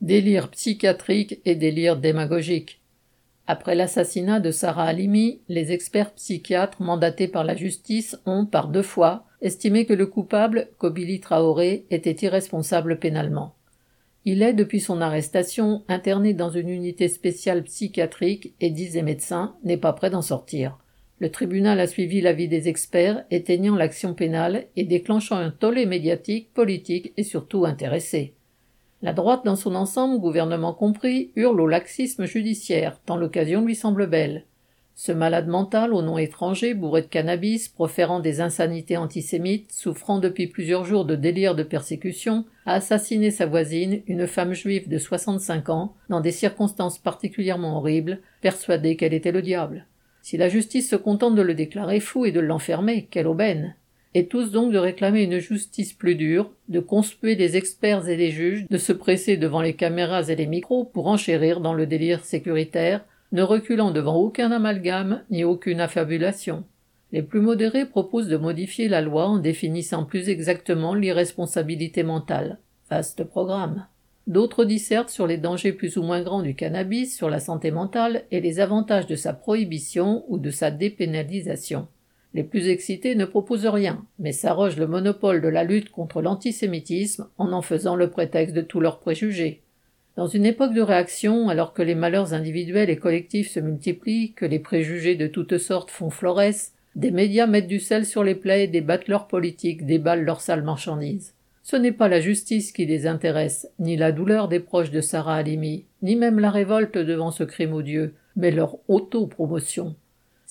Délire psychiatrique et délire démagogique. Après l'assassinat de Sarah Halimi, les experts psychiatres mandatés par la justice ont, par deux fois, estimé que le coupable, Kobili Traoré, était irresponsable pénalement. Il est, depuis son arrestation, interné dans une unité spéciale psychiatrique et, disent les médecins, n'est pas prêt d'en sortir. Le tribunal a suivi l'avis des experts, éteignant l'action pénale et déclenchant un tollé médiatique, politique et surtout intéressé. La droite dans son ensemble, gouvernement compris, hurle au laxisme judiciaire, tant l'occasion lui semble belle. Ce malade mental au nom étranger, bourré de cannabis, proférant des insanités antisémites, souffrant depuis plusieurs jours de délire de persécution, a assassiné sa voisine, une femme juive de 65 ans, dans des circonstances particulièrement horribles, persuadée qu'elle était le diable. Si la justice se contente de le déclarer fou et de l'enfermer, quelle aubaine et tous donc de réclamer une justice plus dure, de conspuer les experts et les juges, de se presser devant les caméras et les micros pour enchérir dans le délire sécuritaire, ne reculant devant aucun amalgame ni aucune affabulation. Les plus modérés proposent de modifier la loi en définissant plus exactement l'irresponsabilité mentale. Vaste programme. D'autres dissertent sur les dangers plus ou moins grands du cannabis sur la santé mentale et les avantages de sa prohibition ou de sa dépénalisation. Les plus excités ne proposent rien, mais s'arrogent le monopole de la lutte contre l'antisémitisme en en faisant le prétexte de tous leurs préjugés. Dans une époque de réaction, alors que les malheurs individuels et collectifs se multiplient, que les préjugés de toutes sortes font florès, des médias mettent du sel sur les plaies, débattent leurs politiques, déballent leurs sales marchandises. Ce n'est pas la justice qui les intéresse, ni la douleur des proches de Sarah Halimi, ni même la révolte devant ce crime odieux, mais leur auto-promotion.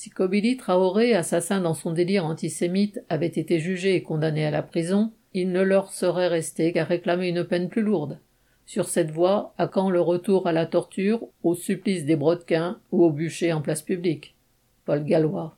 Si Kobili Traoré, assassin dans son délire antisémite, avait été jugé et condamné à la prison, il ne leur serait resté qu'à réclamer une peine plus lourde. Sur cette voie, à quand le retour à la torture, au supplice des brodequins ou au bûcher en place publique? Paul Gallois.